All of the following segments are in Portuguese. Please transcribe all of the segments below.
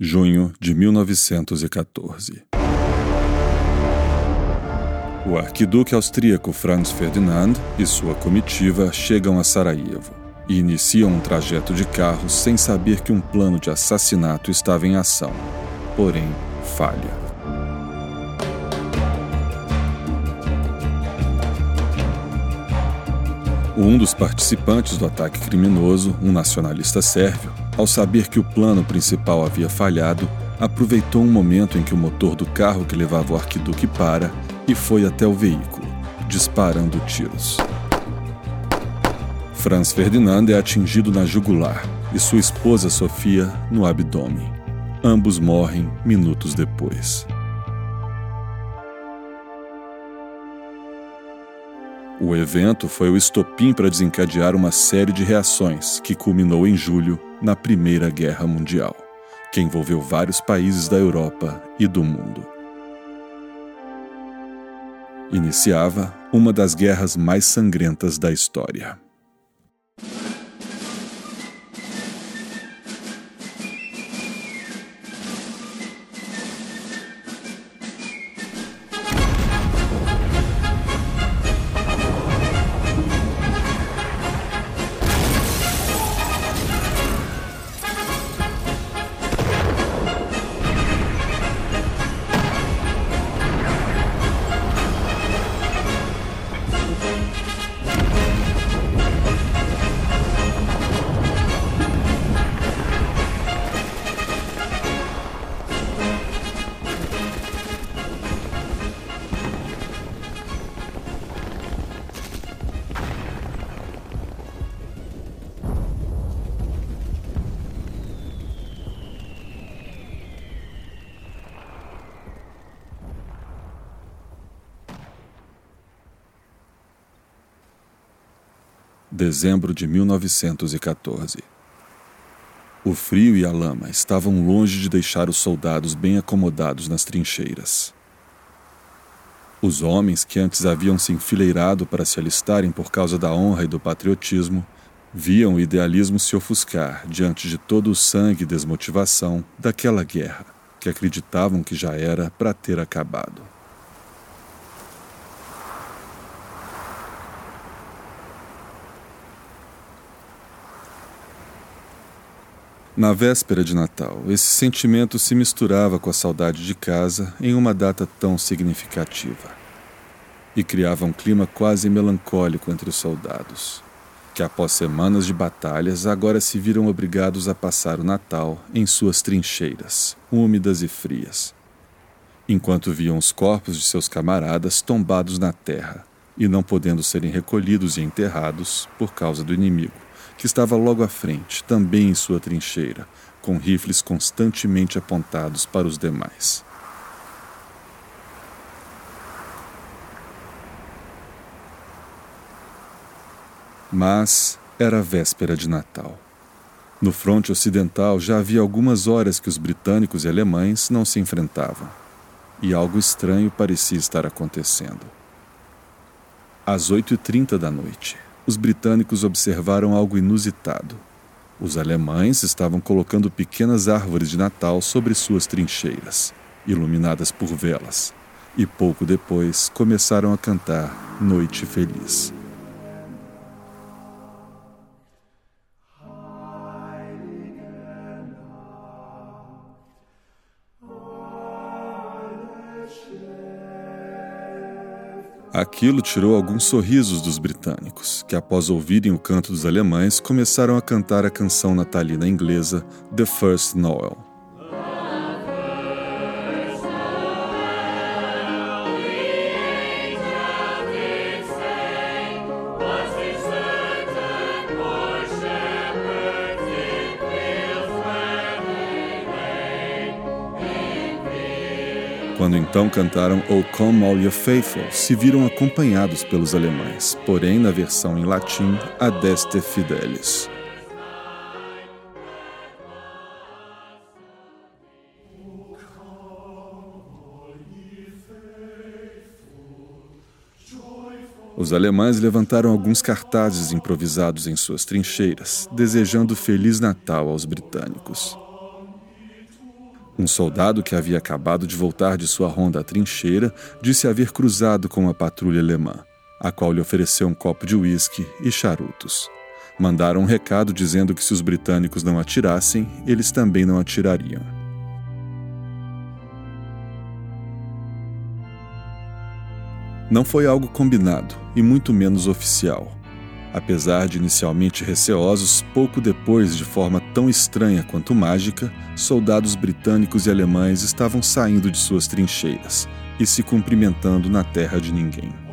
junho de 1914. O arquiduque austríaco Franz Ferdinand e sua comitiva chegam a Sarajevo e iniciam um trajeto de carro sem saber que um plano de assassinato estava em ação, porém falha. Um dos participantes do ataque criminoso, um nacionalista sérvio, ao saber que o plano principal havia falhado, aproveitou um momento em que o motor do carro que levava o arquiduque para e foi até o veículo, disparando tiros. Franz Ferdinand é atingido na jugular e sua esposa Sofia no abdômen. Ambos morrem minutos depois. O evento foi o estopim para desencadear uma série de reações que culminou em julho na Primeira Guerra Mundial, que envolveu vários países da Europa e do mundo. Iniciava uma das guerras mais sangrentas da história. Dezembro de 1914. O frio e a lama estavam longe de deixar os soldados bem acomodados nas trincheiras. Os homens que antes haviam se enfileirado para se alistarem por causa da honra e do patriotismo viam o idealismo se ofuscar diante de todo o sangue e desmotivação daquela guerra que acreditavam que já era para ter acabado. Na véspera de Natal, esse sentimento se misturava com a saudade de casa em uma data tão significativa. E criava um clima quase melancólico entre os soldados, que após semanas de batalhas agora se viram obrigados a passar o Natal em suas trincheiras, úmidas e frias, enquanto viam os corpos de seus camaradas tombados na terra e não podendo serem recolhidos e enterrados por causa do inimigo que estava logo à frente, também em sua trincheira, com rifles constantemente apontados para os demais. Mas era véspera de Natal. No fronte ocidental já havia algumas horas que os britânicos e alemães não se enfrentavam, e algo estranho parecia estar acontecendo. Às 8h30 da noite, os britânicos observaram algo inusitado. Os alemães estavam colocando pequenas árvores de Natal sobre suas trincheiras, iluminadas por velas, e pouco depois começaram a cantar Noite Feliz. Aquilo tirou alguns sorrisos dos britânicos, que após ouvirem o canto dos alemães começaram a cantar a canção natalina inglesa The First Noel. Quando então cantaram O Come All You Faithful, se viram acompanhados pelos alemães, porém na versão em latim Adeste Fidelis. Os alemães levantaram alguns cartazes improvisados em suas trincheiras, desejando Feliz Natal aos britânicos. Um soldado que havia acabado de voltar de sua ronda à trincheira disse haver cruzado com uma patrulha alemã, a qual lhe ofereceu um copo de uísque e charutos. Mandaram um recado dizendo que se os britânicos não atirassem, eles também não atirariam. Não foi algo combinado e muito menos oficial. Apesar de inicialmente receosos, pouco depois, de forma tão estranha quanto mágica, soldados britânicos e alemães estavam saindo de suas trincheiras e se cumprimentando na terra de ninguém.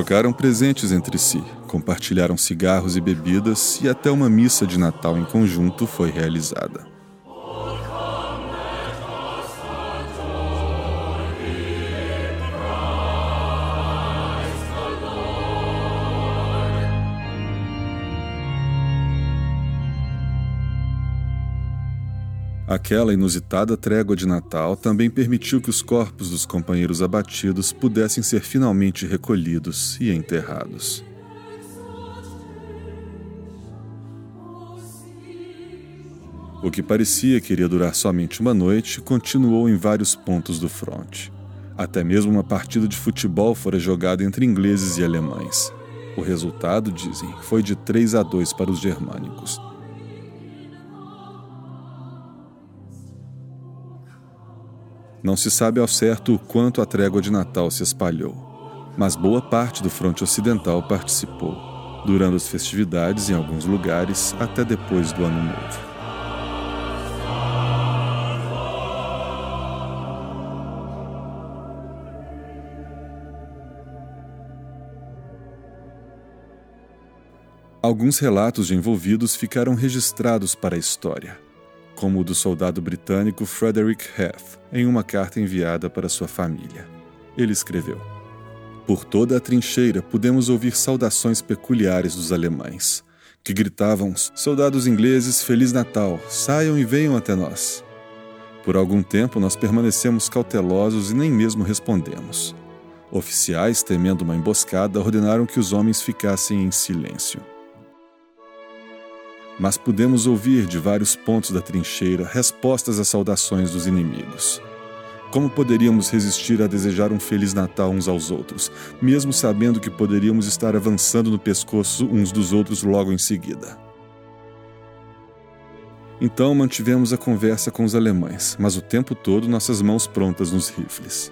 Trocaram presentes entre si, compartilharam cigarros e bebidas e até uma missa de Natal em conjunto foi realizada. Aquela inusitada trégua de Natal também permitiu que os corpos dos companheiros abatidos pudessem ser finalmente recolhidos e enterrados. O que parecia que iria durar somente uma noite continuou em vários pontos do fronte. Até mesmo uma partida de futebol fora jogada entre ingleses e alemães. O resultado, dizem, foi de 3 a 2 para os germânicos. Não se sabe ao certo o quanto a trégua de Natal se espalhou, mas boa parte do fronte ocidental participou, durante as festividades em alguns lugares até depois do Ano Novo. Alguns relatos de envolvidos ficaram registrados para a história como o do soldado britânico Frederick Heath, em uma carta enviada para sua família. Ele escreveu: Por toda a trincheira pudemos ouvir saudações peculiares dos alemães, que gritavam: Soldados ingleses, Feliz Natal, saiam e venham até nós. Por algum tempo nós permanecemos cautelosos e nem mesmo respondemos. Oficiais, temendo uma emboscada, ordenaram que os homens ficassem em silêncio mas pudemos ouvir de vários pontos da trincheira respostas às saudações dos inimigos. Como poderíamos resistir a desejar um Feliz Natal uns aos outros, mesmo sabendo que poderíamos estar avançando no pescoço uns dos outros logo em seguida? Então mantivemos a conversa com os alemães, mas o tempo todo nossas mãos prontas nos rifles.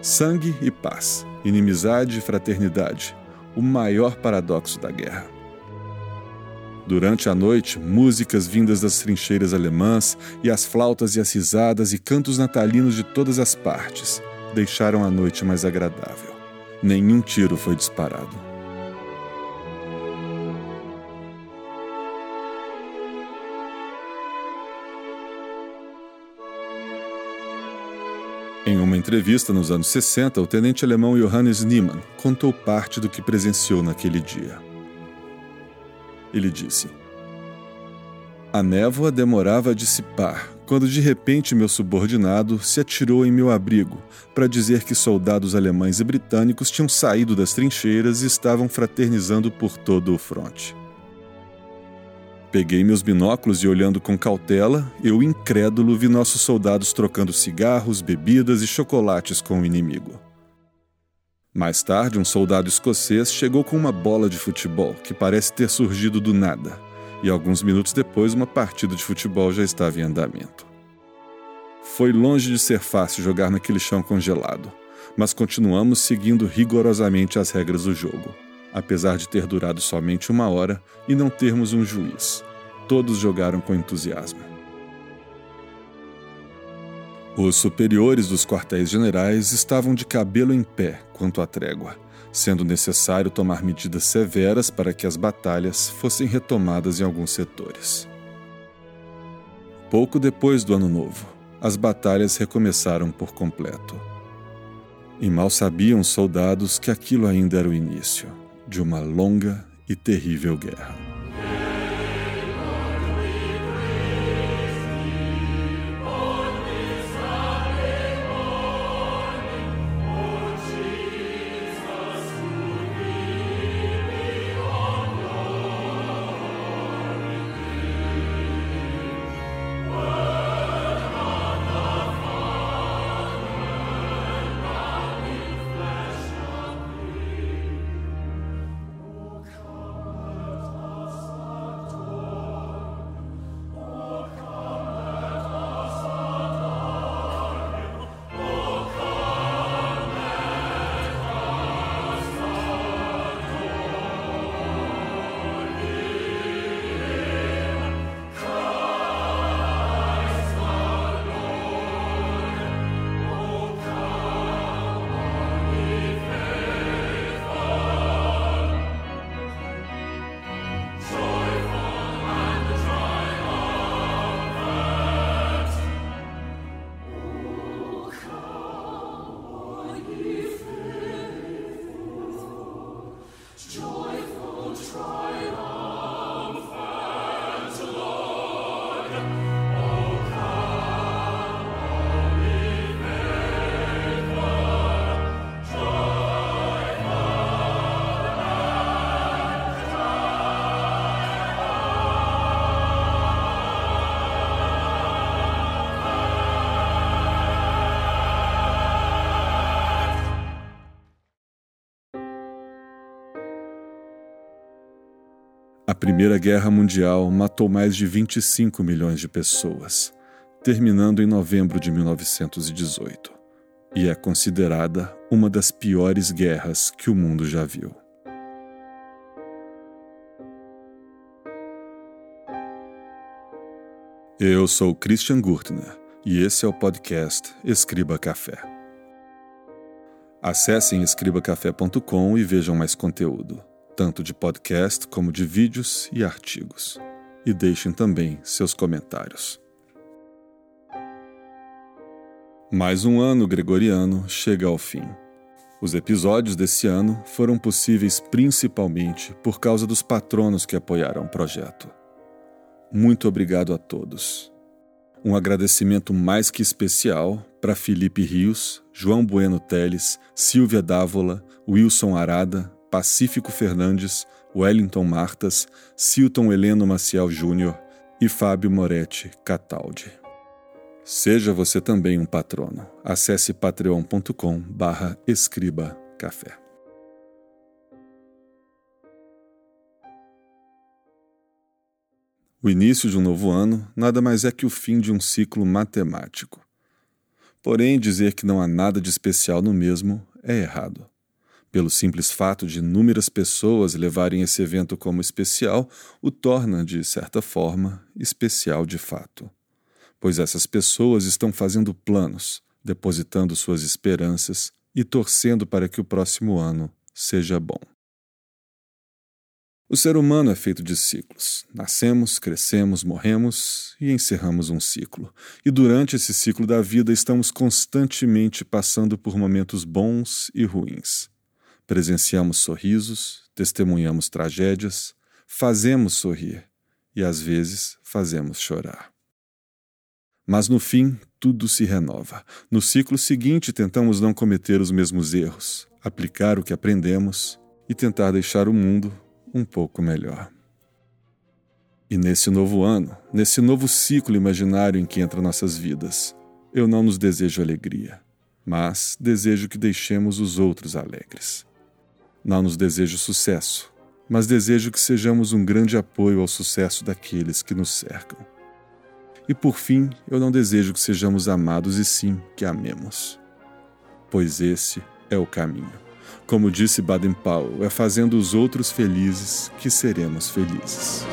Sangue e paz, inimizade e fraternidade, o maior paradoxo da guerra. Durante a noite, músicas vindas das trincheiras alemãs e as flautas e as risadas e cantos natalinos de todas as partes deixaram a noite mais agradável. Nenhum tiro foi disparado. Em uma entrevista nos anos 60, o tenente alemão Johannes Niemann contou parte do que presenciou naquele dia. Ele disse. A névoa demorava a dissipar, quando de repente meu subordinado se atirou em meu abrigo para dizer que soldados alemães e britânicos tinham saído das trincheiras e estavam fraternizando por todo o fronte. Peguei meus binóculos e, olhando com cautela, eu, incrédulo, vi nossos soldados trocando cigarros, bebidas e chocolates com o inimigo. Mais tarde, um soldado escocês chegou com uma bola de futebol que parece ter surgido do nada, e alguns minutos depois, uma partida de futebol já estava em andamento. Foi longe de ser fácil jogar naquele chão congelado, mas continuamos seguindo rigorosamente as regras do jogo, apesar de ter durado somente uma hora e não termos um juiz. Todos jogaram com entusiasmo. Os superiores dos quartéis generais estavam de cabelo em pé quanto à trégua, sendo necessário tomar medidas severas para que as batalhas fossem retomadas em alguns setores. Pouco depois do Ano Novo, as batalhas recomeçaram por completo. E mal sabiam os soldados que aquilo ainda era o início de uma longa e terrível guerra. Primeira Guerra Mundial matou mais de 25 milhões de pessoas, terminando em novembro de 1918, e é considerada uma das piores guerras que o mundo já viu. Eu sou Christian Gurtner e esse é o podcast Escriba Café. Acessem escribacafé.com e vejam mais conteúdo tanto de podcast como de vídeos e artigos. E deixem também seus comentários. Mais um ano gregoriano chega ao fim. Os episódios desse ano foram possíveis principalmente por causa dos patronos que apoiaram o projeto. Muito obrigado a todos. Um agradecimento mais que especial para Felipe Rios, João Bueno Teles, Silvia Dávola, Wilson Arada, Pacífico Fernandes, Wellington Martas, Silton Heleno Maciel Júnior e Fábio Moretti Cataldi. Seja você também um patrono. Acesse patreon.com barra escriba café. O início de um novo ano nada mais é que o fim de um ciclo matemático. Porém, dizer que não há nada de especial no mesmo é errado. Pelo simples fato de inúmeras pessoas levarem esse evento como especial, o torna, de certa forma, especial de fato. Pois essas pessoas estão fazendo planos, depositando suas esperanças e torcendo para que o próximo ano seja bom. O ser humano é feito de ciclos. Nascemos, crescemos, morremos e encerramos um ciclo. E durante esse ciclo da vida estamos constantemente passando por momentos bons e ruins. Presenciamos sorrisos, testemunhamos tragédias, fazemos sorrir e às vezes fazemos chorar. Mas no fim, tudo se renova. No ciclo seguinte, tentamos não cometer os mesmos erros, aplicar o que aprendemos e tentar deixar o mundo um pouco melhor. E nesse novo ano, nesse novo ciclo imaginário em que entra nossas vidas, eu não nos desejo alegria, mas desejo que deixemos os outros alegres. Não nos desejo sucesso, mas desejo que sejamos um grande apoio ao sucesso daqueles que nos cercam. E por fim, eu não desejo que sejamos amados e sim que amemos. Pois esse é o caminho. Como disse Baden-Powell, é fazendo os outros felizes que seremos felizes.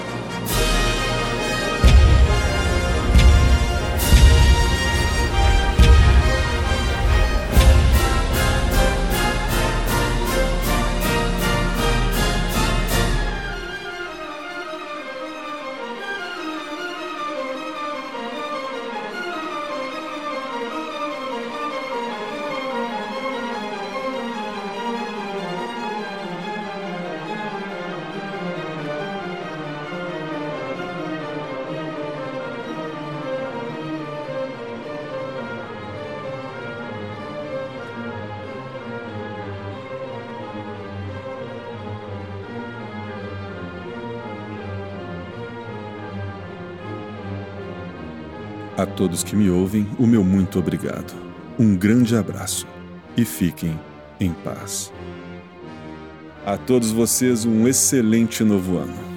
A todos que me ouvem, o meu muito obrigado. Um grande abraço e fiquem em paz. A todos vocês, um excelente novo ano.